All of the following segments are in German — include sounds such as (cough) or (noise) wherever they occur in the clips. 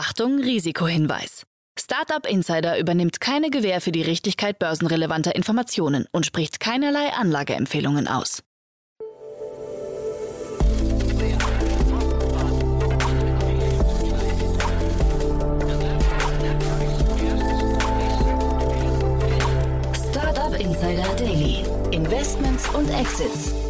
Achtung, Risikohinweis. Startup Insider übernimmt keine Gewähr für die Richtigkeit börsenrelevanter Informationen und spricht keinerlei Anlageempfehlungen aus. Startup Insider Daily. Investments und Exits.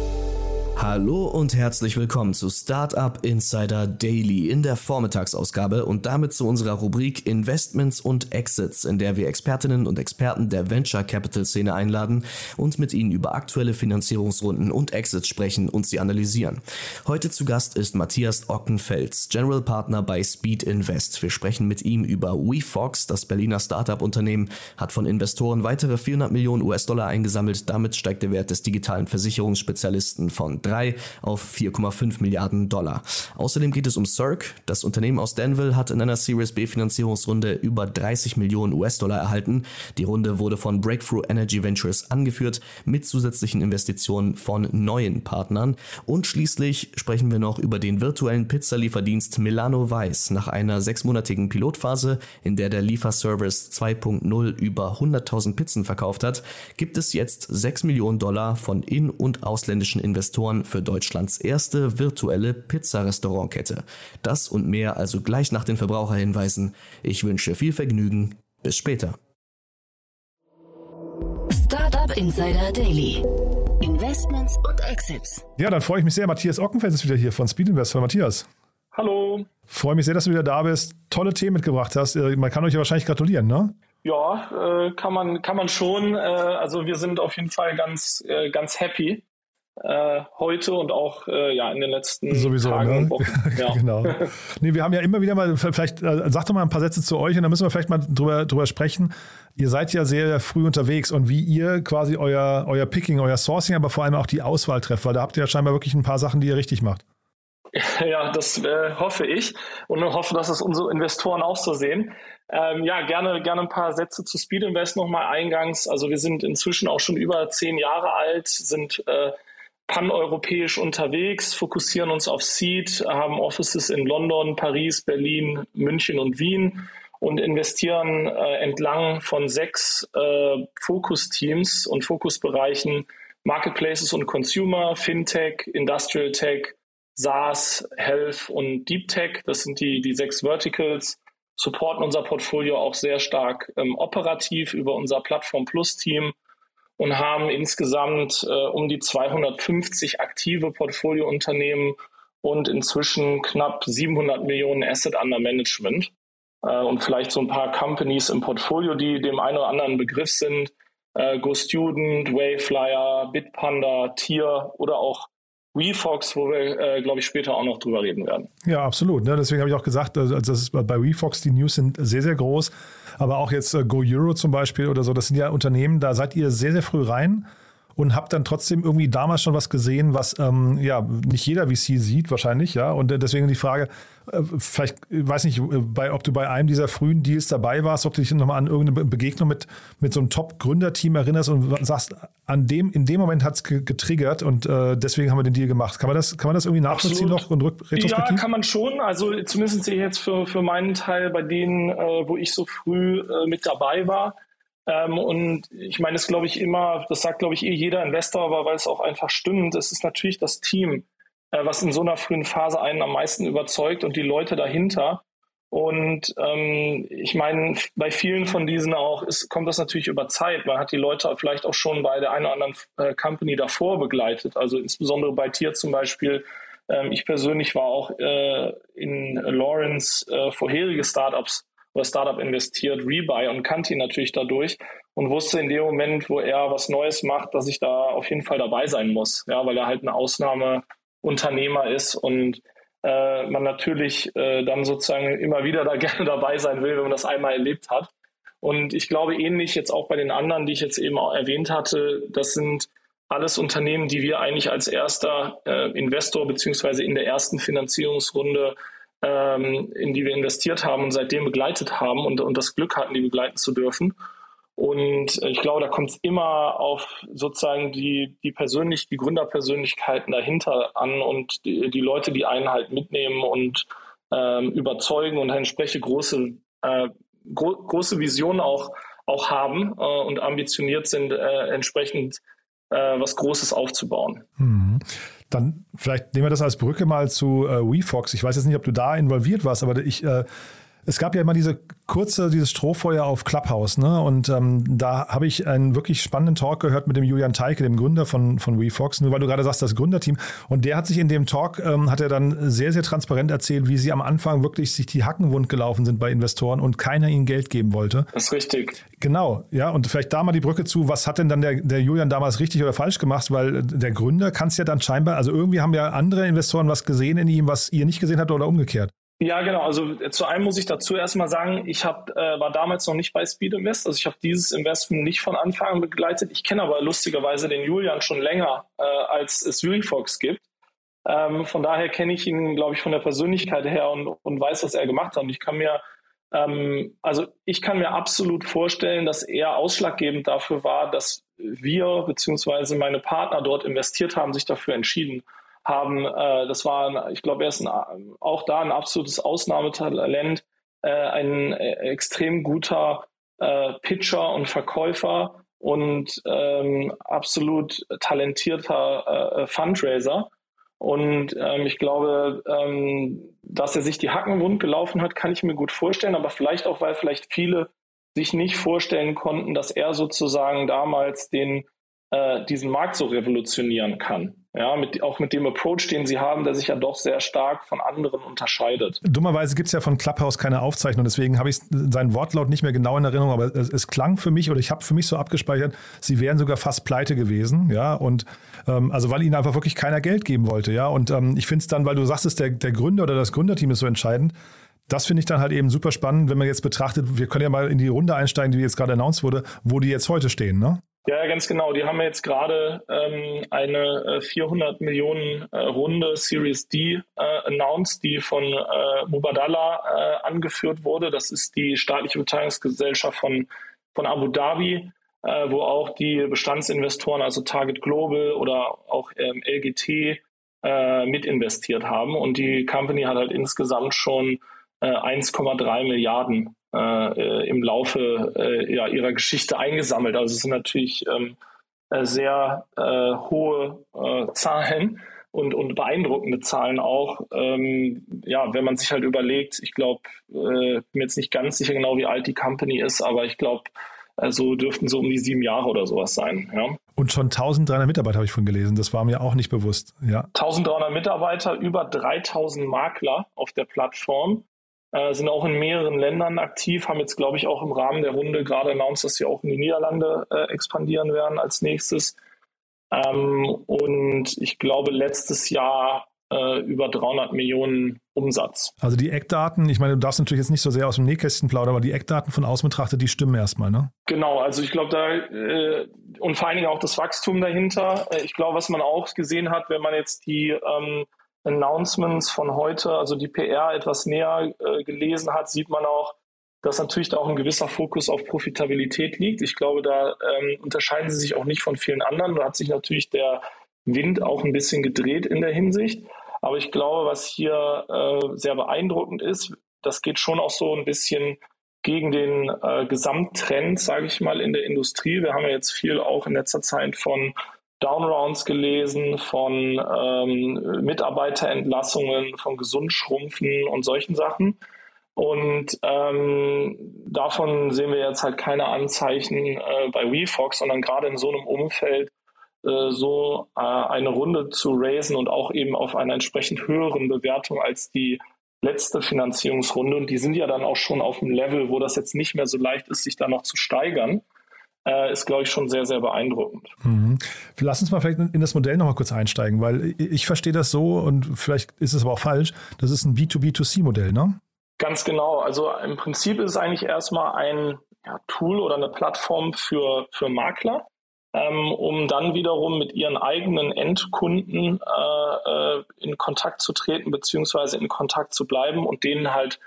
Hallo und herzlich willkommen zu Startup Insider Daily in der Vormittagsausgabe und damit zu unserer Rubrik Investments und Exits, in der wir Expertinnen und Experten der Venture Capital Szene einladen und mit ihnen über aktuelle Finanzierungsrunden und Exits sprechen und sie analysieren. Heute zu Gast ist Matthias Ockenfels, General Partner bei Speed Invest. Wir sprechen mit ihm über WeFox, das Berliner Startup-Unternehmen, hat von Investoren weitere 400 Millionen US-Dollar eingesammelt. Damit steigt der Wert des digitalen Versicherungsspezialisten von 3 auf 4,5 Milliarden Dollar. Außerdem geht es um Cirque. Das Unternehmen aus Danville hat in einer Series B Finanzierungsrunde über 30 Millionen US-Dollar erhalten. Die Runde wurde von Breakthrough Energy Ventures angeführt mit zusätzlichen Investitionen von neuen Partnern. Und schließlich sprechen wir noch über den virtuellen Pizzalieferdienst Milano Weiß. Nach einer sechsmonatigen Pilotphase, in der der Lieferservice 2.0 über 100.000 Pizzen verkauft hat, gibt es jetzt 6 Millionen Dollar von in- und ausländischen Investoren für Deutschlands erste virtuelle Pizza-Restaurantkette. Das und mehr also gleich nach den Verbraucherhinweisen. Ich wünsche viel Vergnügen. Bis später. Startup Insider Daily. Investments und Exits. Ja, dann freue ich mich sehr. Matthias Ockenfels ist wieder hier von Speed Investor. Matthias. Hallo. Freue mich sehr, dass du wieder da bist. Tolle Themen mitgebracht hast. Äh, man kann euch ja wahrscheinlich gratulieren, ne? Ja, äh, kann man kann man schon. Äh, also wir sind auf jeden Fall ganz äh, ganz happy äh, heute und auch äh, ja in den letzten Sowieso, Tagen ne? und Wochen. (laughs) Ja. genau. Nee, wir haben ja immer wieder mal, vielleicht äh, sag doch mal ein paar Sätze zu euch und dann müssen wir vielleicht mal drüber, drüber sprechen. Ihr seid ja sehr früh unterwegs und wie ihr quasi euer, euer Picking, euer Sourcing, aber vor allem auch die Auswahl trefft, weil da habt ihr ja scheinbar wirklich ein paar Sachen, die ihr richtig macht. (laughs) Ja, das äh, hoffe ich und hoffe, dass es unsere Investoren auch so sehen. Ähm, ja, gerne, gerne ein paar Sätze zu Speed Invest nochmal eingangs. Also wir sind inzwischen auch schon über zehn Jahre alt, sind äh, paneuropäisch unterwegs, fokussieren uns auf Seed, haben Offices in London, Paris, Berlin, München und Wien und investieren äh, entlang von sechs äh, Fokusteams und Fokusbereichen Marketplaces und Consumer, Fintech, Industrial Tech, SaaS, Health und Deep Tech. Das sind die, die sechs Verticals, supporten unser Portfolio auch sehr stark ähm, operativ über unser Plattform Plus Team und haben insgesamt äh, um die 250 aktive Portfoliounternehmen und inzwischen knapp 700 Millionen Asset under Management. Äh, und vielleicht so ein paar Companies im Portfolio, die dem einen oder anderen Begriff sind. Äh, GoStudent, Wayflyer, Bitpanda, Tier oder auch WeFox, wo wir, äh, glaube ich, später auch noch drüber reden werden. Ja, absolut. Ne? Deswegen habe ich auch gesagt, also ist bei WeFox, die News sind sehr, sehr groß. Aber auch jetzt äh, Go Euro zum Beispiel oder so, das sind ja Unternehmen, da seid ihr sehr, sehr früh rein und habe dann trotzdem irgendwie damals schon was gesehen, was ähm, ja nicht jeder VC sieht wahrscheinlich, ja. Und äh, deswegen die Frage, äh, vielleicht, ich weiß nicht, äh, bei, ob du bei einem dieser frühen Deals dabei warst, ob du dich nochmal an irgendeine Begegnung mit, mit so einem Top-Gründerteam erinnerst und sagst, an dem, in dem Moment hat es getriggert und äh, deswegen haben wir den Deal gemacht. Kann man das, kann man das irgendwie nachvollziehen Absolut. noch und retrospektiv? Ja, kann man schon. Also zumindest sehe ich jetzt für, für meinen Teil bei denen, äh, wo ich so früh äh, mit dabei war, ähm, und ich meine, das glaube ich immer, das sagt glaube ich eh jeder Investor, aber weil es auch einfach stimmt, es ist natürlich das Team, äh, was in so einer frühen Phase einen am meisten überzeugt und die Leute dahinter. Und ähm, ich meine, bei vielen von diesen auch ist, kommt das natürlich über Zeit. Man hat die Leute vielleicht auch schon bei der einen oder anderen äh, Company davor begleitet. Also insbesondere bei Tier zum Beispiel. Ähm, ich persönlich war auch äh, in Lawrence äh, vorherige Startups oder Startup investiert, Rebuy und kannte ihn natürlich dadurch und wusste in dem Moment, wo er was Neues macht, dass ich da auf jeden Fall dabei sein muss, ja, weil er halt ein Ausnahmeunternehmer ist und äh, man natürlich äh, dann sozusagen immer wieder da (laughs) gerne dabei sein will, wenn man das einmal erlebt hat. Und ich glaube ähnlich jetzt auch bei den anderen, die ich jetzt eben auch erwähnt hatte, das sind alles Unternehmen, die wir eigentlich als erster äh, Investor beziehungsweise in der ersten Finanzierungsrunde ähm, in die wir investiert haben und seitdem begleitet haben und, und das Glück hatten, die begleiten zu dürfen. Und ich glaube, da kommt es immer auf sozusagen die, die persönlich, die Gründerpersönlichkeiten dahinter an und die, die Leute, die einen halt mitnehmen und ähm, überzeugen und entsprechend große, äh, gro große Visionen auch, auch haben äh, und ambitioniert sind, äh, entsprechend äh, was Großes aufzubauen. Mhm. Dann vielleicht nehmen wir das als Brücke mal zu äh, WeFox. Ich weiß jetzt nicht, ob du da involviert warst, aber ich äh, es gab ja immer diese kurze, dieses Strohfeuer auf Clubhouse, ne? Und ähm, da habe ich einen wirklich spannenden Talk gehört mit dem Julian Teike, dem Gründer von, von WeFox, nur weil du gerade sagst, das Gründerteam. Und der hat sich in dem Talk, ähm, hat er dann sehr, sehr transparent erzählt, wie sie am Anfang wirklich sich die Hacken wund gelaufen sind bei Investoren und keiner ihnen Geld geben wollte. Das ist richtig. Genau, ja. Und vielleicht da mal die Brücke zu, was hat denn dann der, der Julian damals richtig oder falsch gemacht? Weil der Gründer kann es ja dann scheinbar, also irgendwie haben ja andere Investoren was gesehen in ihm, was ihr nicht gesehen habt oder umgekehrt. Ja, genau. Also zu einem muss ich dazu erstmal sagen, ich hab, äh, war damals noch nicht bei Speed Invest. Also ich habe dieses Investment nicht von Anfang an begleitet. Ich kenne aber lustigerweise den Julian schon länger, äh, als es Fox gibt. Ähm, von daher kenne ich ihn, glaube ich, von der Persönlichkeit her und, und weiß, was er gemacht hat. Und ich kann mir, ähm, also ich kann mir absolut vorstellen, dass er ausschlaggebend dafür war, dass wir beziehungsweise meine Partner dort investiert haben, sich dafür entschieden. Äh, das war, ich glaube, er ist ein, auch da ein absolutes Ausnahmetalent, äh, ein äh, extrem guter äh, Pitcher und Verkäufer und ähm, absolut talentierter äh, Fundraiser. Und ähm, ich glaube, ähm, dass er sich die Hacken wund gelaufen hat, kann ich mir gut vorstellen, aber vielleicht auch, weil vielleicht viele sich nicht vorstellen konnten, dass er sozusagen damals den, äh, diesen Markt so revolutionieren kann. Ja, mit, auch mit dem Approach, den sie haben, der sich ja doch sehr stark von anderen unterscheidet. Dummerweise gibt es ja von Clubhouse keine Aufzeichnung, deswegen habe ich seinen Wortlaut nicht mehr genau in Erinnerung, aber es, es klang für mich oder ich habe für mich so abgespeichert, sie wären sogar fast pleite gewesen, ja, und ähm, also weil ihnen einfach wirklich keiner Geld geben wollte, ja, und ähm, ich finde es dann, weil du sagst, der, der Gründer oder das Gründerteam ist so entscheidend, das finde ich dann halt eben super spannend, wenn man jetzt betrachtet, wir können ja mal in die Runde einsteigen, die jetzt gerade announced wurde, wo die jetzt heute stehen, ne? Ja, ganz genau. Die haben jetzt gerade ähm, eine 400 äh, Millionen äh, Runde Series D äh, announced, die von äh, Mubadala äh, angeführt wurde. Das ist die staatliche Beteiligungsgesellschaft von, von Abu Dhabi, äh, wo auch die Bestandsinvestoren, also Target Global oder auch ähm, LGT, äh, mitinvestiert haben. Und die Company hat halt insgesamt schon äh, 1,3 Milliarden äh, im Laufe äh, ja, ihrer Geschichte eingesammelt. Also es sind natürlich ähm, äh, sehr äh, hohe äh, Zahlen und, und beeindruckende Zahlen auch. Ähm, ja, wenn man sich halt überlegt, ich glaube, äh, bin jetzt nicht ganz sicher genau, wie alt die Company ist, aber ich glaube, also dürften so um die sieben Jahre oder sowas sein. Ja. Und schon 1300 Mitarbeiter habe ich von gelesen. Das war mir auch nicht bewusst. Ja. 1300 Mitarbeiter, über 3000 Makler auf der Plattform äh, sind auch in mehreren Ländern aktiv, haben jetzt, glaube ich, auch im Rahmen der Runde gerade announced, dass sie auch in die Niederlande äh, expandieren werden als nächstes. Ähm, und ich glaube, letztes Jahr äh, über 300 Millionen Umsatz. Also die Eckdaten, ich meine, du darfst natürlich jetzt nicht so sehr aus dem Nähkästchen plaudern, aber die Eckdaten von außen betrachtet, die stimmen erstmal, ne? Genau, also ich glaube, da äh, und vor allen Dingen auch das Wachstum dahinter. Äh, ich glaube, was man auch gesehen hat, wenn man jetzt die ähm, Announcements von heute, also die PR etwas näher äh, gelesen hat, sieht man auch, dass natürlich da auch ein gewisser Fokus auf Profitabilität liegt. Ich glaube, da ähm, unterscheiden sie sich auch nicht von vielen anderen. Da hat sich natürlich der Wind auch ein bisschen gedreht in der Hinsicht. Aber ich glaube, was hier äh, sehr beeindruckend ist, das geht schon auch so ein bisschen gegen den äh, Gesamttrend, sage ich mal, in der Industrie. Wir haben ja jetzt viel auch in letzter Zeit von Downrounds gelesen, von ähm, Mitarbeiterentlassungen, von Gesundschrumpfen und solchen Sachen. Und ähm, davon sehen wir jetzt halt keine Anzeichen äh, bei WeFox, sondern gerade in so einem Umfeld äh, so äh, eine Runde zu raisen und auch eben auf einer entsprechend höheren Bewertung als die letzte Finanzierungsrunde. Und die sind ja dann auch schon auf einem Level, wo das jetzt nicht mehr so leicht ist, sich da noch zu steigern ist, glaube ich, schon sehr, sehr beeindruckend. Mhm. Lass uns mal vielleicht in das Modell nochmal kurz einsteigen, weil ich verstehe das so und vielleicht ist es aber auch falsch. Das ist ein B2B2C-Modell, ne? Ganz genau. Also im Prinzip ist es eigentlich erstmal ein ja, Tool oder eine Plattform für, für Makler, ähm, um dann wiederum mit ihren eigenen Endkunden äh, äh in Kontakt zu treten, beziehungsweise in Kontakt zu bleiben und denen halt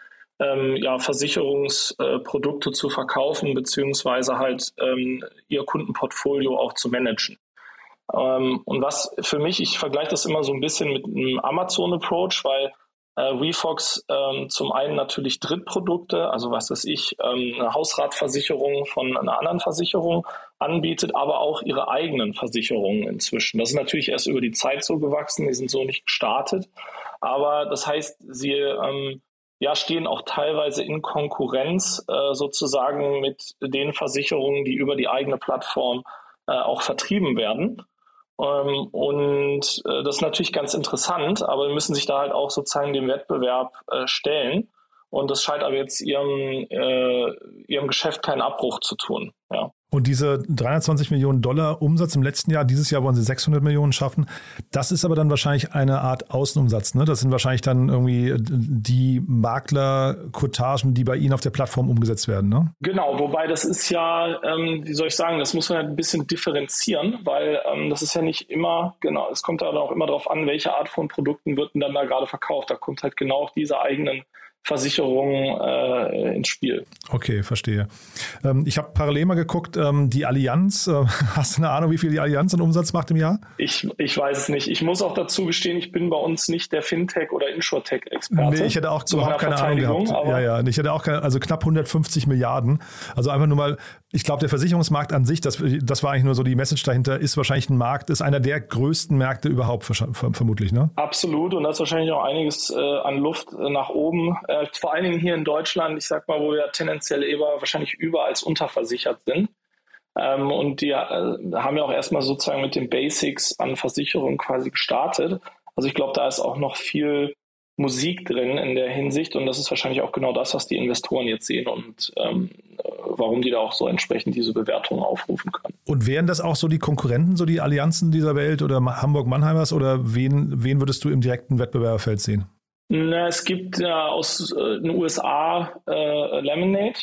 ähm, ja, Versicherungsprodukte äh, zu verkaufen, beziehungsweise halt ähm, ihr Kundenportfolio auch zu managen. Ähm, und was für mich, ich vergleiche das immer so ein bisschen mit einem Amazon-Approach, weil äh, Refox ähm, zum einen natürlich Drittprodukte, also was weiß ich, ähm, eine Hausratversicherung von einer anderen Versicherung anbietet, aber auch ihre eigenen Versicherungen inzwischen. Das ist natürlich erst über die Zeit so gewachsen, die sind so nicht gestartet. Aber das heißt, sie ähm, ja, stehen auch teilweise in Konkurrenz äh, sozusagen mit den Versicherungen, die über die eigene Plattform äh, auch vertrieben werden. Ähm, und äh, das ist natürlich ganz interessant, aber wir müssen sich da halt auch sozusagen dem Wettbewerb äh, stellen. Und das scheint aber jetzt ihrem, äh, ihrem Geschäft keinen Abbruch zu tun. Ja. Und diese 320 Millionen Dollar Umsatz im letzten Jahr, dieses Jahr wollen sie 600 Millionen schaffen. Das ist aber dann wahrscheinlich eine Art Außenumsatz. Ne? Das sind wahrscheinlich dann irgendwie die Makler-Kotagen, die bei Ihnen auf der Plattform umgesetzt werden. Ne? Genau, wobei das ist ja, ähm, wie soll ich sagen, das muss man ein bisschen differenzieren, weil ähm, das ist ja nicht immer, genau, es kommt da auch immer darauf an, welche Art von Produkten wird denn dann da gerade verkauft. Da kommt halt genau auch diese eigenen Versicherungen äh, ins Spiel. Okay, verstehe. Ähm, ich habe parallel mal geguckt, ähm, die Allianz, äh, (laughs) hast du eine Ahnung, wie viel die Allianz an Umsatz macht im Jahr? Ich, ich weiß es nicht. Ich muss auch dazu gestehen, ich bin bei uns nicht der Fintech- oder Insurtech-Experte. Nee, ich hätte auch überhaupt keine Ahnung gehabt. Ja, ja, ich hätte auch keine, also knapp 150 Milliarden. Also einfach nur mal, ich glaube, der Versicherungsmarkt an sich, das, das war eigentlich nur so die Message dahinter, ist wahrscheinlich ein Markt, ist einer der größten Märkte überhaupt vermutlich, ne? Absolut und da ist wahrscheinlich auch einiges äh, an Luft nach oben äh, vor allen Dingen hier in Deutschland, ich sag mal, wo wir tendenziell eher wahrscheinlich über als unterversichert sind. Ähm, und die äh, haben ja auch erstmal sozusagen mit den Basics an Versicherung quasi gestartet. Also ich glaube, da ist auch noch viel Musik drin in der Hinsicht und das ist wahrscheinlich auch genau das, was die Investoren jetzt sehen und ähm, warum die da auch so entsprechend diese Bewertungen aufrufen können. Und wären das auch so die Konkurrenten, so die Allianzen dieser Welt oder Hamburg-Mannheimers oder wen, wen würdest du im direkten Wettbewerbsfeld sehen? Na, es gibt ja aus äh, den USA äh, Lemonade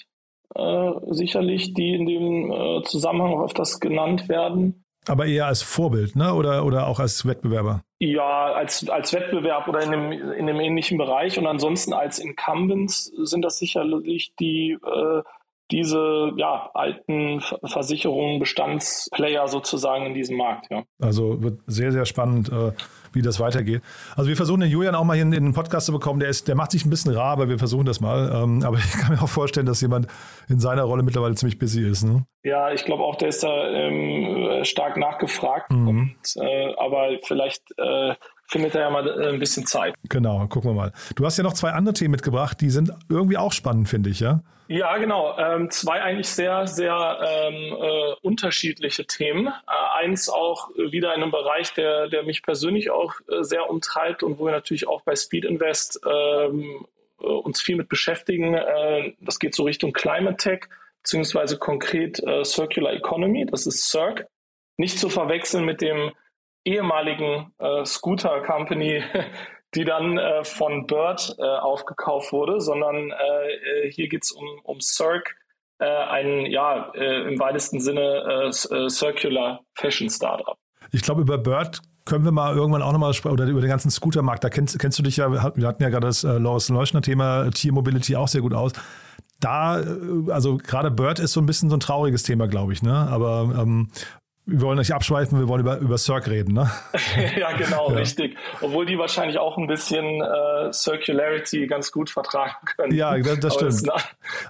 äh, sicherlich, die in dem äh, Zusammenhang öfters genannt werden. Aber eher als Vorbild, ne? Oder, oder auch als Wettbewerber? Ja, als, als Wettbewerb oder in einem, in einem ähnlichen Bereich. Und ansonsten als Incumbents sind das sicherlich die äh, diese ja, alten Versicherungen, Bestandsplayer sozusagen in diesem Markt. Ja. Also wird sehr, sehr spannend, äh, wie das weitergeht. Also wir versuchen den Julian auch mal hier in, den Podcast zu bekommen. Der, ist, der macht sich ein bisschen rar, aber wir versuchen das mal. Ähm, aber ich kann mir auch vorstellen, dass jemand in seiner Rolle mittlerweile ziemlich busy ist. Ne? Ja, ich glaube auch, der ist da ähm, stark nachgefragt. Mhm. Und, äh, aber vielleicht äh, findet er ja mal äh, ein bisschen Zeit. Genau, gucken wir mal. Du hast ja noch zwei andere Themen mitgebracht, die sind irgendwie auch spannend, finde ich, ja? Ja, genau. Ähm, zwei eigentlich sehr, sehr ähm, äh, unterschiedliche Themen. Äh, eins auch wieder in einem Bereich, der, der mich persönlich auch äh, sehr umtreibt und wo wir natürlich auch bei Speed Invest ähm, äh, uns viel mit beschäftigen. Äh, das geht so Richtung Climate Tech, beziehungsweise konkret Circular Economy. Das ist CIRC. Nicht zu verwechseln mit dem ehemaligen Scooter Company (laughs) die dann äh, von Bird äh, aufgekauft wurde, sondern äh, äh hier geht es um, um Cirque, äh, ein ja äh, im weitesten Sinne Circular Fashion Startup. Ich glaube, über Bird können wir mal irgendwann auch nochmal sprechen, oder über den ganzen Scootermarkt. Da kennst, kennst du dich ja, wir hatten ja gerade das äh, Loris Leuschner-Thema Tier Mobility auch sehr gut aus. Da, also gerade Bird ist so ein bisschen so ein trauriges Thema, glaube ich, ne? Aber ähm, wir wollen nicht abschweifen, wir wollen über, über Cirque reden, ne? (laughs) ja, genau, ja. richtig. Obwohl die wahrscheinlich auch ein bisschen äh, Circularity ganz gut vertragen können. Ja, das, das stimmt. Aber,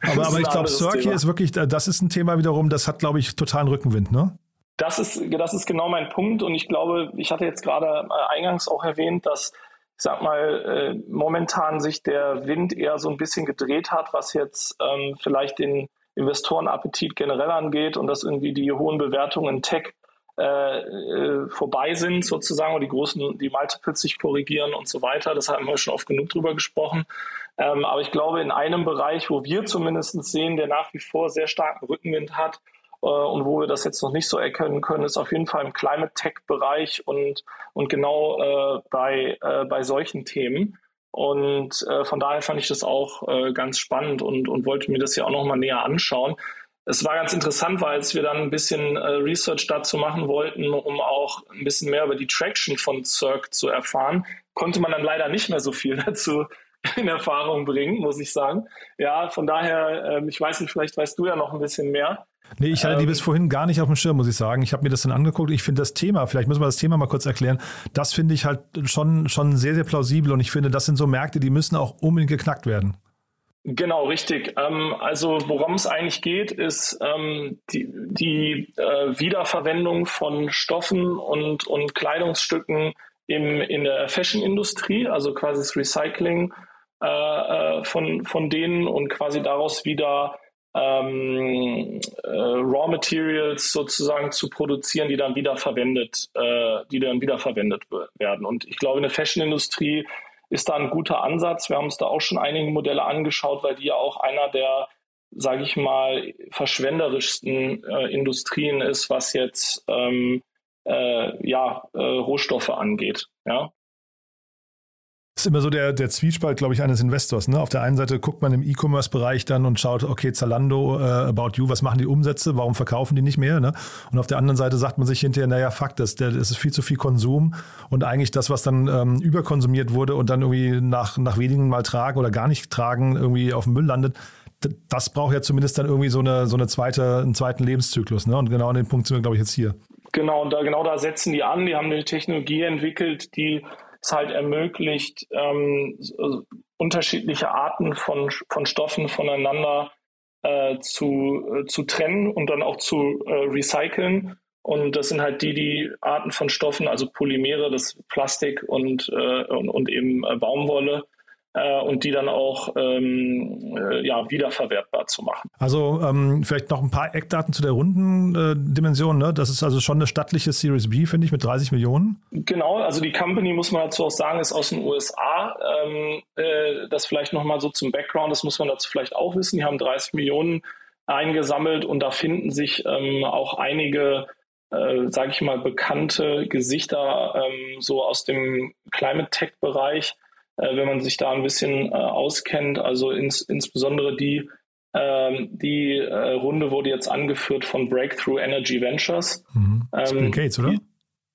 (laughs) aber, aber ich glaube, Cirque Thema. ist wirklich, das ist ein Thema wiederum, das hat, glaube ich, totalen Rückenwind, ne? Das ist, das ist genau mein Punkt und ich glaube, ich hatte jetzt gerade äh, eingangs auch erwähnt, dass ich sag mal, äh, momentan sich der Wind eher so ein bisschen gedreht hat, was jetzt ähm, vielleicht den Investorenappetit generell angeht und dass irgendwie die hohen Bewertungen in Tech äh, äh, vorbei sind sozusagen und die großen, die Multiples sich korrigieren und so weiter. Das haben wir schon oft genug drüber gesprochen. Ähm, aber ich glaube, in einem Bereich, wo wir zumindest sehen, der nach wie vor sehr starken Rückenwind hat, äh, und wo wir das jetzt noch nicht so erkennen können, ist auf jeden Fall im Climate Tech Bereich und, und genau äh, bei, äh, bei solchen Themen. Und äh, von daher fand ich das auch äh, ganz spannend und, und wollte mir das ja auch nochmal näher anschauen. Es war ganz interessant, weil als wir dann ein bisschen äh, Research dazu machen wollten, um auch ein bisschen mehr über die Traction von Cirque zu erfahren, konnte man dann leider nicht mehr so viel (laughs) dazu in Erfahrung bringen, muss ich sagen. Ja, von daher, ähm, ich weiß nicht, vielleicht weißt du ja noch ein bisschen mehr. Nee, ich hatte die ähm, bis vorhin gar nicht auf dem Schirm, muss ich sagen. Ich habe mir das dann angeguckt. Ich finde das Thema, vielleicht müssen wir das Thema mal kurz erklären. Das finde ich halt schon, schon sehr, sehr plausibel und ich finde, das sind so Märkte, die müssen auch unbedingt geknackt werden. Genau, richtig. Ähm, also worum es eigentlich geht, ist ähm, die, die äh, Wiederverwendung von Stoffen und, und Kleidungsstücken im, in der Fashion-Industrie, also quasi das Recycling äh, äh, von, von denen und quasi daraus wieder ähm, äh, Raw Materials sozusagen zu produzieren, die dann wieder verwendet, äh, die dann wieder verwendet werden. Und ich glaube, in der Fashion-Industrie ist da ein guter Ansatz. Wir haben uns da auch schon einige Modelle angeschaut, weil die ja auch einer der, sage ich mal, verschwenderischsten äh, Industrien ist, was jetzt ähm, äh, ja, äh, Rohstoffe angeht. Ja ist immer so der, der Zwiespalt, glaube ich, eines Investors. Ne? Auf der einen Seite guckt man im E-Commerce-Bereich dann und schaut, okay, Zalando, äh, About You, was machen die Umsätze, warum verkaufen die nicht mehr? Ne? Und auf der anderen Seite sagt man sich hinterher, naja, Fakt ist, das ist viel zu viel Konsum und eigentlich das, was dann ähm, überkonsumiert wurde und dann irgendwie nach, nach wenigen Mal tragen oder gar nicht tragen, irgendwie auf dem Müll landet, das braucht ja zumindest dann irgendwie so eine, so eine zweite, einen zweiten Lebenszyklus. Ne? Und genau an dem Punkt sind wir, glaube ich, jetzt hier. Genau, und da, genau da setzen die an. Die haben eine Technologie entwickelt, die es halt ermöglicht, ähm, so unterschiedliche Arten von, von Stoffen voneinander äh, zu, äh, zu trennen und dann auch zu äh, recyceln. Und das sind halt die, die Arten von Stoffen, also Polymere, das Plastik und, äh, und, und, eben äh, Baumwolle, äh, und die dann auch ähm, äh, ja, wiederverwertbar zu machen. Also ähm, vielleicht noch ein paar Eckdaten zu der Rundendimension. Ne? Das ist also schon eine stattliche Series B, finde ich, mit 30 Millionen. Genau, also die Company, muss man dazu auch sagen, ist aus den USA. Ähm, äh, das vielleicht nochmal so zum Background, das muss man dazu vielleicht auch wissen. Die haben 30 Millionen eingesammelt und da finden sich ähm, auch einige äh, sage ich mal, bekannte Gesichter ähm, so aus dem Climate Tech-Bereich, äh, wenn man sich da ein bisschen äh, auskennt. Also ins, insbesondere die, ähm, die äh, Runde wurde jetzt angeführt von Breakthrough Energy Ventures. Mhm. Ähm, Bill Gates, oder? Die,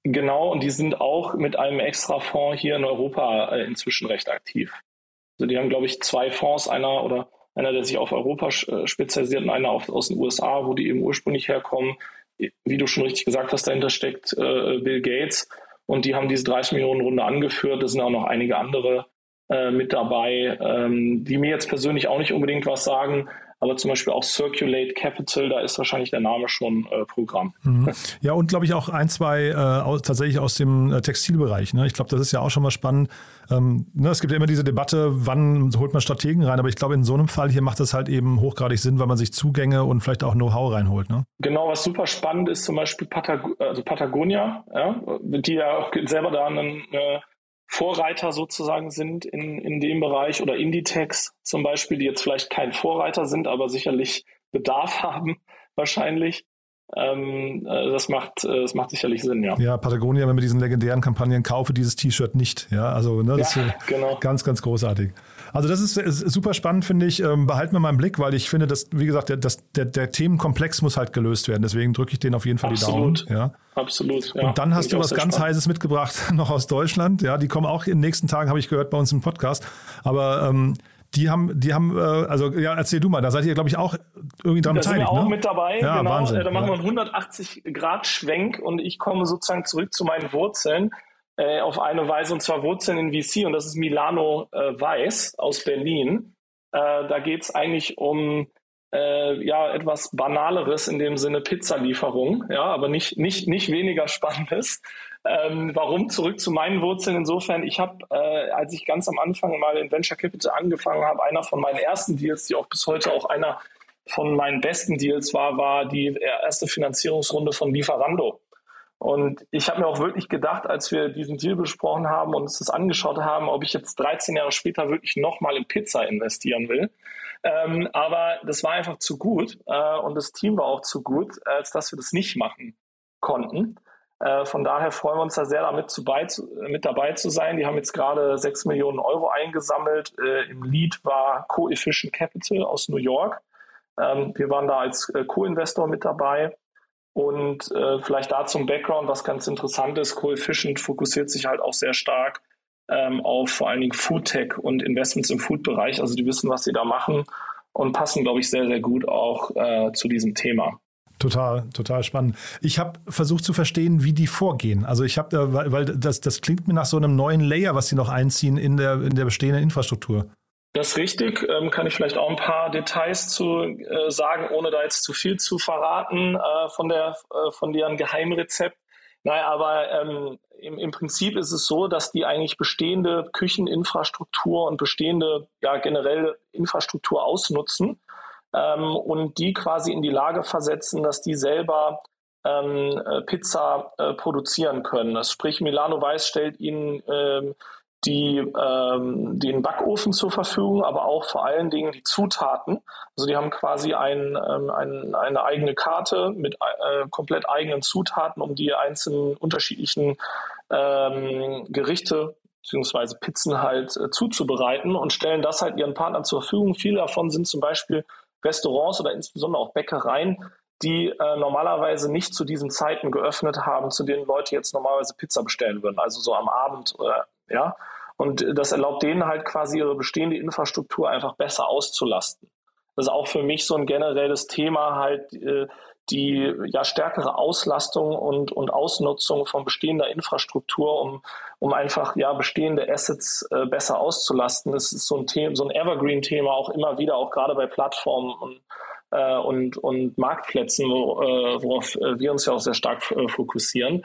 genau, und die sind auch mit einem extra Fonds hier in Europa äh, inzwischen recht aktiv. Also die haben, glaube ich, zwei Fonds, einer oder einer, der sich auf Europa äh, spezialisiert und einer auf, aus den USA, wo die eben ursprünglich herkommen. Wie du schon richtig gesagt hast, dahinter steckt äh, Bill Gates und die haben diese 30 Millionen Runde angeführt. Es sind auch noch einige andere äh, mit dabei, ähm, die mir jetzt persönlich auch nicht unbedingt was sagen, aber zum Beispiel auch Circulate Capital, da ist wahrscheinlich der Name schon äh, Programm. Mhm. Ja, und glaube ich auch ein, zwei äh, aus, tatsächlich aus dem äh, Textilbereich. Ne? Ich glaube, das ist ja auch schon mal spannend. Ähm, ne, es gibt ja immer diese Debatte, wann holt man Strategen rein, aber ich glaube, in so einem Fall hier macht das halt eben hochgradig Sinn, weil man sich Zugänge und vielleicht auch Know-how reinholt. Ne? Genau, was super spannend ist, zum Beispiel Patag also Patagonia, ja, die ja auch selber da einen äh, Vorreiter sozusagen sind in, in dem Bereich oder Inditex zum Beispiel, die jetzt vielleicht kein Vorreiter sind, aber sicherlich Bedarf (laughs) haben wahrscheinlich. Ähm, äh, das macht, äh, das macht sicherlich Sinn, ja. Ja, Patagonia, wenn wir diesen legendären Kampagnen kaufe dieses T-Shirt nicht, ja, also ne, das ja, ist genau. ganz, ganz großartig. Also das ist, ist super spannend, finde ich. Ähm, behalten wir mal im Blick, weil ich finde, dass, wie gesagt, der, das, der, der Themenkomplex muss halt gelöst werden. Deswegen drücke ich den auf jeden Fall Absolut. die Daumen. Ja. Absolut. Ja. Und dann hast du was ganz spannend. Heißes mitgebracht, (laughs) noch aus Deutschland. Ja, die kommen auch in den nächsten Tagen, habe ich gehört, bei uns im Podcast. Aber ähm, die haben, die haben, äh, also ja, erzähl du mal, da seid ihr, glaube ich, auch irgendwie dran beteiligt. Da sind wir auch ne? mit dabei, ja, genau. Wahnsinn, da machen wir einen 180 Grad Schwenk und ich komme sozusagen zurück zu meinen Wurzeln äh, auf eine Weise, und zwar Wurzeln in VC und das ist Milano äh, Weiß aus Berlin. Äh, da geht es eigentlich um äh, ja etwas Banaleres in dem Sinne Pizzalieferung, ja, aber nicht, nicht, nicht weniger Spannendes. Ähm, warum zurück zu meinen Wurzeln? Insofern, ich habe, äh, als ich ganz am Anfang mal in Venture Capital angefangen habe, einer von meinen ersten Deals, die auch bis heute auch einer von meinen besten Deals war, war die erste Finanzierungsrunde von Lieferando. Und ich habe mir auch wirklich gedacht, als wir diesen Deal besprochen haben und uns das angeschaut haben, ob ich jetzt 13 Jahre später wirklich nochmal in Pizza investieren will. Ähm, aber das war einfach zu gut äh, und das Team war auch zu gut, als dass wir das nicht machen konnten. Äh, von daher freuen wir uns da sehr damit zu bei, mit dabei zu sein. Die haben jetzt gerade 6 Millionen Euro eingesammelt. Äh, Im Lead war Coefficient Capital aus New York. Ähm, wir waren da als äh, Co-Investor mit dabei. Und äh, vielleicht da zum Background, was ganz interessant ist, Coefficient fokussiert sich halt auch sehr stark ähm, auf vor allen Dingen Foodtech und Investments im Food-Bereich. Also die wissen, was sie da machen und passen, glaube ich, sehr, sehr gut auch äh, zu diesem Thema. Total, total spannend. Ich habe versucht zu verstehen, wie die vorgehen. Also ich habe, weil, weil das, das klingt mir nach so einem neuen Layer, was sie noch einziehen in der, in der bestehenden Infrastruktur. Das ist richtig. Ähm, kann ich vielleicht auch ein paar Details zu äh, sagen, ohne da jetzt zu viel zu verraten äh, von der äh, von deren Geheimrezept. Naja, aber ähm, im, im Prinzip ist es so, dass die eigentlich bestehende Kücheninfrastruktur und bestehende ja generell Infrastruktur ausnutzen ähm, und die quasi in die Lage versetzen, dass die selber ähm, äh, Pizza äh, produzieren können. Das sprich, Milano Weiß stellt ihnen ähm, die, ähm, den Backofen zur Verfügung, aber auch vor allen Dingen die Zutaten. Also die haben quasi ein, ähm, ein, eine eigene Karte mit äh, komplett eigenen Zutaten, um die einzelnen unterschiedlichen ähm, Gerichte beziehungsweise Pizzen halt äh, zuzubereiten und stellen das halt ihren Partnern zur Verfügung. Viele davon sind zum Beispiel Restaurants oder insbesondere auch Bäckereien, die äh, normalerweise nicht zu diesen Zeiten geöffnet haben, zu denen Leute jetzt normalerweise Pizza bestellen würden, also so am Abend oder ja. Und das erlaubt denen halt quasi ihre bestehende Infrastruktur einfach besser auszulasten. Das ist auch für mich so ein generelles Thema halt äh, die ja stärkere Auslastung und, und Ausnutzung von bestehender Infrastruktur, um, um einfach ja bestehende Assets äh, besser auszulasten. Das ist so ein Thema, so ein Evergreen-Thema auch immer wieder, auch gerade bei Plattformen und, äh, und, und Marktplätzen, wo, worauf wir uns ja auch sehr stark fokussieren.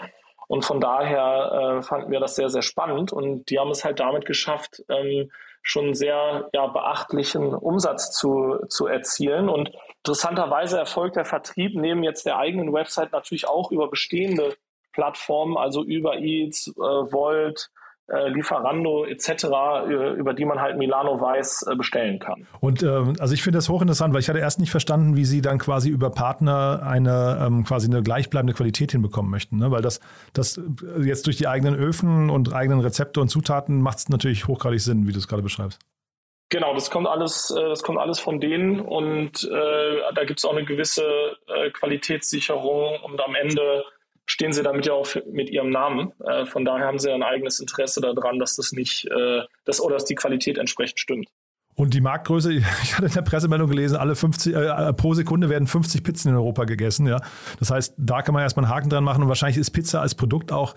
Und von daher äh, fanden wir das sehr, sehr spannend. Und die haben es halt damit geschafft, ähm, schon sehr ja, beachtlichen Umsatz zu, zu erzielen. Und interessanterweise erfolgt der Vertrieb neben jetzt der eigenen Website natürlich auch über bestehende Plattformen, also über Eats, äh, Volt, Lieferando etc., über die man halt Milano Weiß äh, bestellen kann. Und ähm, also ich finde das hochinteressant, weil ich hatte erst nicht verstanden, wie Sie dann quasi über Partner eine ähm, quasi eine gleichbleibende Qualität hinbekommen möchten, ne? weil das, das jetzt durch die eigenen Öfen und eigenen Rezepte und Zutaten macht es natürlich hochgradig Sinn, wie du es gerade beschreibst. Genau, das kommt alles, äh, das kommt alles von denen und äh, da gibt es auch eine gewisse äh, Qualitätssicherung und am Ende stehen sie damit ja auch mit ihrem Namen. Äh, von daher haben sie ein eigenes Interesse daran, dass das nicht, äh, dass, oder dass die Qualität entsprechend stimmt. Und die Marktgröße, (laughs) ich hatte in der Pressemeldung gelesen, alle 50, äh, pro Sekunde werden 50 Pizzen in Europa gegessen. Ja. Das heißt, da kann man erstmal einen Haken dran machen und wahrscheinlich ist Pizza als Produkt auch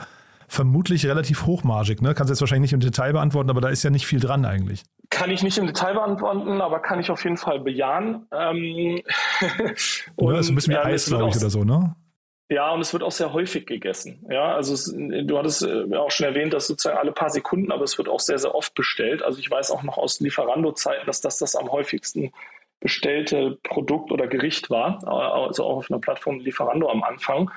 vermutlich relativ hochmargig. Ne? Kannst du jetzt wahrscheinlich nicht im Detail beantworten, aber da ist ja nicht viel dran eigentlich. Kann ich nicht im Detail beantworten, aber kann ich auf jeden Fall bejahen. Ähm, (laughs) und, ja, das ist ein bisschen wie Eis, glaube ich, oder so, ne? Ja, und es wird auch sehr häufig gegessen. Ja, also es, du hattest äh, auch schon erwähnt, dass sozusagen alle paar Sekunden, aber es wird auch sehr, sehr oft bestellt. Also ich weiß auch noch aus Lieferando-Zeiten, dass das das am häufigsten bestellte Produkt oder Gericht war, also auch auf einer Plattform Lieferando am Anfang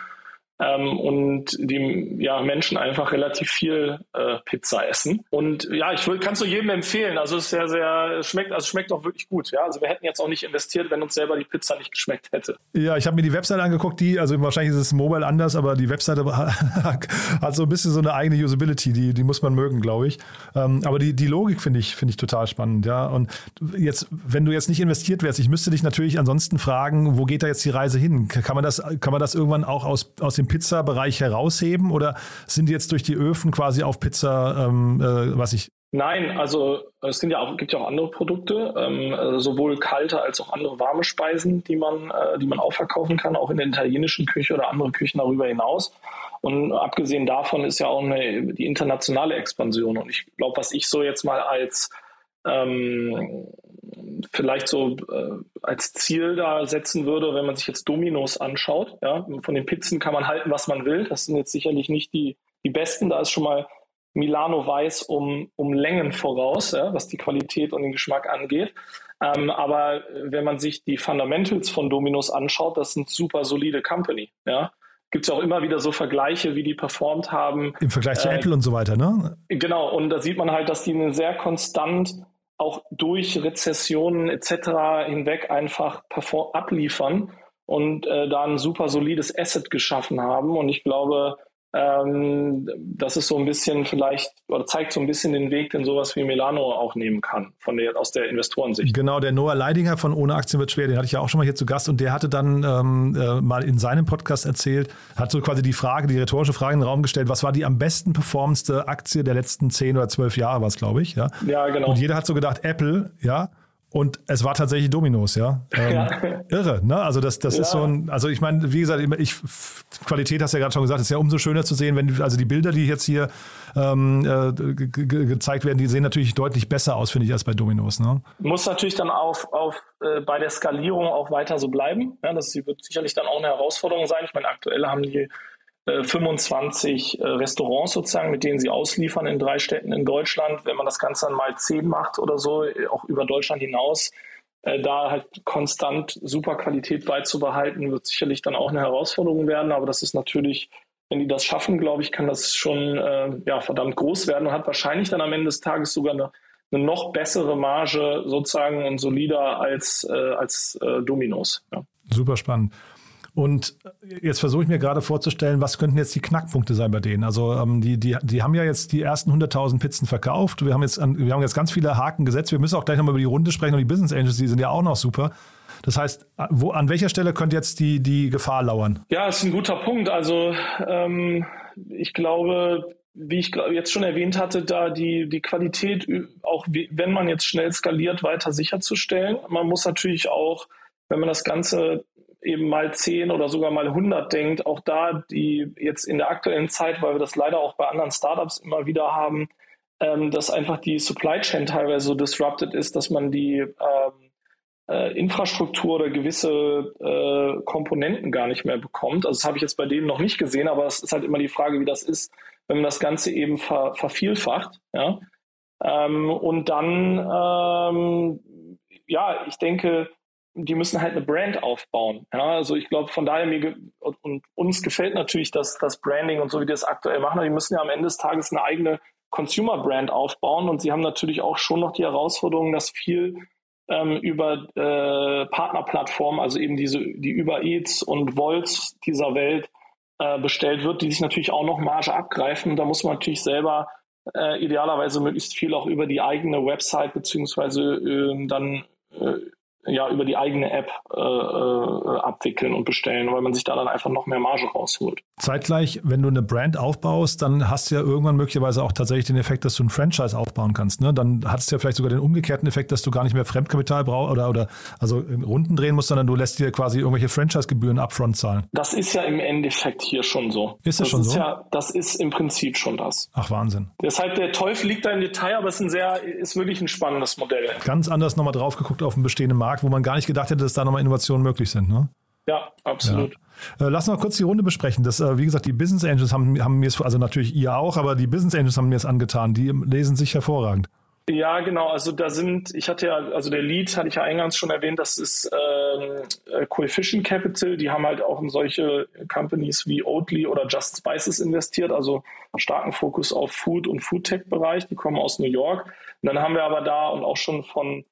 ähm, und die ja, Menschen einfach relativ viel äh, Pizza essen. Und ja, ich kann es nur jedem empfehlen. Also es sehr, sehr, schmeckt, also schmeckt auch wirklich gut. Ja, also wir hätten jetzt auch nicht investiert, wenn uns selber die Pizza nicht geschmeckt hätte. Ja, ich habe mir die Webseite angeguckt, die, also wahrscheinlich ist es mobile anders, aber die Webseite (laughs) hat so ein bisschen so eine eigene Usability, die, die muss man mögen, glaube ich. Ähm, aber die, die Logik finde ich, finde ich total spannend, ja. Und jetzt, wenn du jetzt nicht investiert wärst, ich müsste dich natürlich ansonsten fragen, wo geht da jetzt die Reise hin? Kann man das, kann man das irgendwann auch aus, aus dem dem Pizzabereich herausheben oder sind jetzt durch die Öfen quasi auf Pizza, ähm, äh, was ich. Nein, also es sind ja auch, gibt ja auch andere Produkte, ähm, also sowohl kalte als auch andere warme Speisen, die man, äh, die man auch verkaufen kann, auch in der italienischen Küche oder andere Küchen darüber hinaus. Und abgesehen davon ist ja auch eine, die internationale Expansion. Und ich glaube, was ich so jetzt mal als ähm, vielleicht so äh, als Ziel da setzen würde, wenn man sich jetzt Dominos anschaut. Ja, von den Pizzen kann man halten, was man will. Das sind jetzt sicherlich nicht die, die besten. Da ist schon mal Milano Weiß um, um Längen voraus, ja, was die Qualität und den Geschmack angeht. Ähm, aber wenn man sich die Fundamentals von Dominos anschaut, das sind super solide Company. Ja gibt es ja auch immer wieder so Vergleiche, wie die performt haben. Im Vergleich zu äh, Apple und so weiter, ne? Genau, und da sieht man halt, dass die eine sehr konstant auch durch Rezessionen etc. hinweg einfach abliefern und äh, da ein super solides Asset geschaffen haben. Und ich glaube, das ist so ein bisschen vielleicht oder zeigt so ein bisschen den Weg, den sowas wie Milano auch nehmen kann, von der, aus der Investorensicht. Genau, der Noah Leidinger von Ohne Aktien wird schwer, den hatte ich ja auch schon mal hier zu Gast und der hatte dann ähm, äh, mal in seinem Podcast erzählt, hat so quasi die Frage, die rhetorische Frage in den Raum gestellt, was war die am besten performendste Aktie der letzten zehn oder zwölf Jahre, war es, glaube ich. Ja? ja, genau. Und jeder hat so gedacht, Apple, ja, und es war tatsächlich Dominos, ja. Ähm, ja. Irre, ne? Also das, das ja. ist so ein, also ich meine, wie gesagt, ich, Qualität hast du ja gerade schon gesagt, ist ja umso schöner zu sehen, wenn also die Bilder, die jetzt hier ähm, äh, gezeigt werden, die sehen natürlich deutlich besser aus, finde ich, als bei Dominos. Ne? Muss natürlich dann auf, auf äh, bei der Skalierung auch weiter so bleiben. Ja, das wird sicherlich dann auch eine Herausforderung sein. Ich meine, aktuell haben die 25 äh, äh, Restaurants sozusagen, mit denen sie ausliefern in drei Städten in Deutschland. Wenn man das Ganze dann mal zehn macht oder so, äh, auch über Deutschland hinaus, da halt konstant super Qualität beizubehalten, wird sicherlich dann auch eine Herausforderung werden. Aber das ist natürlich, wenn die das schaffen, glaube ich, kann das schon ja, verdammt groß werden und hat wahrscheinlich dann am Ende des Tages sogar eine, eine noch bessere Marge sozusagen und solider als, als Dominos. Ja. Super spannend. Und jetzt versuche ich mir gerade vorzustellen, was könnten jetzt die Knackpunkte sein bei denen? Also ähm, die, die, die haben ja jetzt die ersten 100.000 Pizzen verkauft. Wir haben, jetzt wir haben jetzt ganz viele Haken gesetzt. Wir müssen auch gleich nochmal über die Runde sprechen und die Business Angels, die sind ja auch noch super. Das heißt, wo, an welcher Stelle könnte jetzt die, die Gefahr lauern? Ja, ist ein guter Punkt. Also ähm, ich glaube, wie ich jetzt schon erwähnt hatte, da die, die Qualität, auch wenn man jetzt schnell skaliert, weiter sicherzustellen. Man muss natürlich auch, wenn man das Ganze eben mal 10 oder sogar mal 100 denkt, auch da die jetzt in der aktuellen Zeit, weil wir das leider auch bei anderen Startups immer wieder haben, ähm, dass einfach die Supply Chain teilweise so disrupted ist, dass man die ähm, äh, Infrastruktur oder gewisse äh, Komponenten gar nicht mehr bekommt. Also das habe ich jetzt bei denen noch nicht gesehen, aber es ist halt immer die Frage, wie das ist, wenn man das Ganze eben ver vervielfacht. Ja? Ähm, und dann, ähm, ja, ich denke, die müssen halt eine Brand aufbauen. Ja, also ich glaube, von daher mir und uns gefällt natürlich das, das Branding und so, wie die das aktuell machen. Die müssen ja am Ende des Tages eine eigene Consumer Brand aufbauen und sie haben natürlich auch schon noch die Herausforderung, dass viel ähm, über äh, Partnerplattformen, also eben diese die über Eats und Volts dieser Welt äh, bestellt wird, die sich natürlich auch noch Marge abgreifen. Und da muss man natürlich selber äh, idealerweise möglichst viel auch über die eigene Website beziehungsweise äh, dann äh, ja über die eigene App äh, äh, abwickeln und bestellen, weil man sich da dann einfach noch mehr Marge rausholt. Zeitgleich, wenn du eine Brand aufbaust, dann hast du ja irgendwann möglicherweise auch tatsächlich den Effekt, dass du ein Franchise aufbauen kannst. Ne? Dann hast du ja vielleicht sogar den umgekehrten Effekt, dass du gar nicht mehr Fremdkapital brauchst oder, oder also Runden drehen musst, sondern du lässt dir quasi irgendwelche Franchise-Gebühren upfront zahlen. Das ist ja im Endeffekt hier schon so. Ist das, das schon ist so? Ja, das ist im Prinzip schon das. Ach, Wahnsinn. Deshalb der Teufel liegt da im Detail, aber es ist, ein sehr, ist wirklich ein spannendes Modell. Ganz anders nochmal drauf geguckt auf den bestehenden Markt, wo man gar nicht gedacht hätte, dass da nochmal Innovationen möglich sind. Ne? Ja, absolut. Ja. Äh, lass mal kurz die Runde besprechen. Das, äh, wie gesagt, die Business Angels haben, haben mir es, also natürlich ihr auch, aber die Business Angels haben mir es angetan. Die lesen sich hervorragend. Ja, genau. Also da sind, ich hatte ja, also der Lead hatte ich ja eingangs schon erwähnt, das ist ähm, äh, Coefficient Capital. Die haben halt auch in solche Companies wie Oatly oder Just Spices investiert, also starken Fokus auf Food und Foodtech-Bereich. Die kommen aus New York. Und dann haben wir aber da und auch schon von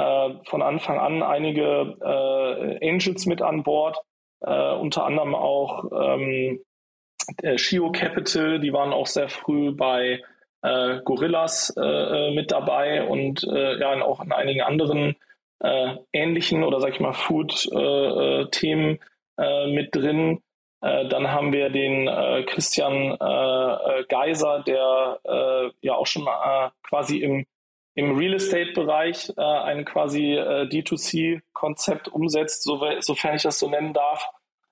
äh, von Anfang an einige äh, Angels mit an Bord, äh, unter anderem auch ähm, Shio Capital, die waren auch sehr früh bei äh, Gorillas äh, äh, mit dabei und äh, ja auch in einigen anderen äh, ähnlichen oder sag ich mal Food-Themen äh, mit drin. dann haben wir den Christian Geiser, der ja auch schon quasi im im Real Estate-Bereich äh, ein quasi äh, D2C-Konzept umsetzt, so, sofern ich das so nennen darf,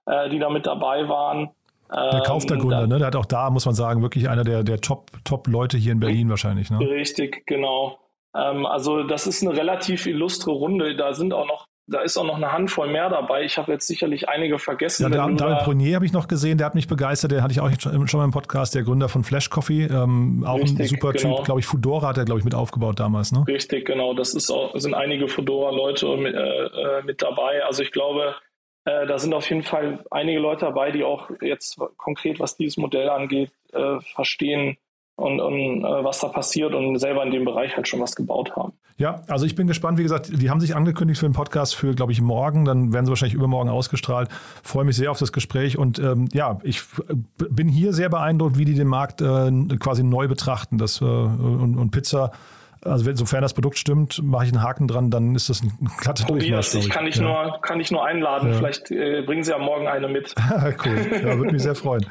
äh, die da mit dabei waren. Der ähm, Kauftergründer, ne? der hat auch da, muss man sagen, wirklich einer der, der Top-Leute Top hier in Berlin wahrscheinlich. Ne? Richtig, genau. Ähm, also das ist eine relativ illustre Runde. Da sind auch noch da ist auch noch eine Handvoll mehr dabei. Ich habe jetzt sicherlich einige vergessen. Ja, David Brunier habe ich noch gesehen, der hat mich begeistert, der hatte ich auch schon, schon mal im Podcast, der Gründer von Flash Coffee, ähm, auch Richtig, ein super genau. Typ, glaube ich, Fudora hat er, glaube ich, mit aufgebaut damals. Ne? Richtig, genau. Das ist auch, sind einige Fudora-Leute mit, äh, äh, mit dabei. Also ich glaube, äh, da sind auf jeden Fall einige Leute dabei, die auch jetzt konkret, was dieses Modell angeht, äh, verstehen, und, und äh, was da passiert und selber in dem Bereich halt schon was gebaut haben. Ja, also ich bin gespannt. Wie gesagt, die haben sich angekündigt für den Podcast für, glaube ich, morgen. Dann werden sie wahrscheinlich übermorgen ausgestrahlt. Freue mich sehr auf das Gespräch und ähm, ja, ich bin hier sehr beeindruckt, wie die den Markt äh, quasi neu betrachten. Das, äh, und, und Pizza also wenn, sofern das Produkt stimmt, mache ich einen Haken dran, dann ist das ein glatter Tobias, ich kann dich ja. nur, kann ich nur einladen. Ja. Vielleicht äh, bringen Sie ja morgen eine mit. (laughs) cool, ja, würde mich sehr freuen.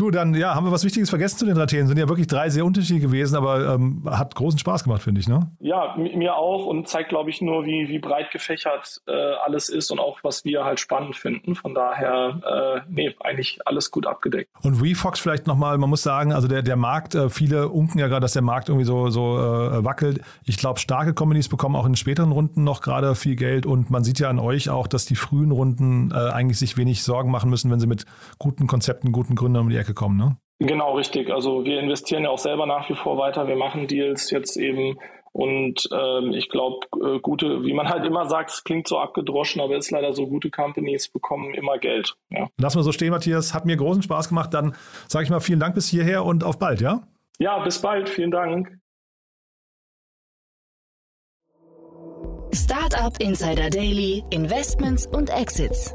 Du, dann ja, haben wir was Wichtiges vergessen zu den drei Themen. Sind ja wirklich drei sehr unterschiedliche gewesen, aber ähm, hat großen Spaß gemacht, finde ich, ne? Ja, mir auch und zeigt, glaube ich, nur, wie, wie breit gefächert äh, alles ist und auch, was wir halt spannend finden. Von daher, äh, nee, eigentlich alles gut abgedeckt. Und WeFox vielleicht nochmal, man muss sagen, also der, der Markt, äh, viele unken ja gerade, dass der Markt irgendwie so, so äh, wackelt. Ich glaube, starke Companies bekommen auch in späteren Runden noch gerade viel Geld und man sieht ja an euch auch, dass die frühen Runden äh, eigentlich sich wenig Sorgen machen müssen, wenn sie mit guten Konzepten, guten Gründern um die Ecke Ecke kommen, ne? Genau, richtig. Also wir investieren ja auch selber nach wie vor weiter. Wir machen Deals jetzt eben und ähm, ich glaube, äh, gute, wie man halt immer sagt, es klingt so abgedroschen, aber ist leider so, gute Companies bekommen immer Geld. Ja. Lass mal so stehen, Matthias. Hat mir großen Spaß gemacht. Dann sage ich mal vielen Dank bis hierher und auf bald, ja? Ja, bis bald. Vielen Dank. Startup Insider Daily, Investments und Exits.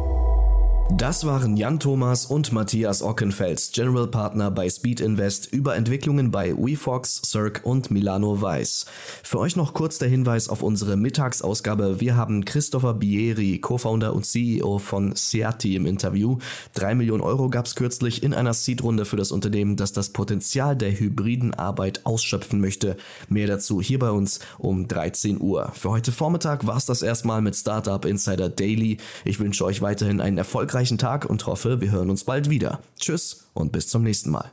Das waren Jan Thomas und Matthias Ockenfels, General Partner bei Speed Invest, über Entwicklungen bei WeFox, Cirque und Milano Weiss. Für euch noch kurz der Hinweis auf unsere Mittagsausgabe. Wir haben Christopher Bieri, Co-Founder und CEO von Seati im Interview. Drei Millionen Euro gab es kürzlich in einer Seed-Runde für das Unternehmen, das das Potenzial der hybriden Arbeit ausschöpfen möchte. Mehr dazu hier bei uns um 13 Uhr. Für heute Vormittag war es das erstmal mit Startup Insider Daily. Ich wünsche euch weiterhin einen erfolgreichen erfolgreichen Tag und hoffe, wir hören uns bald wieder. Tschüss und bis zum nächsten Mal.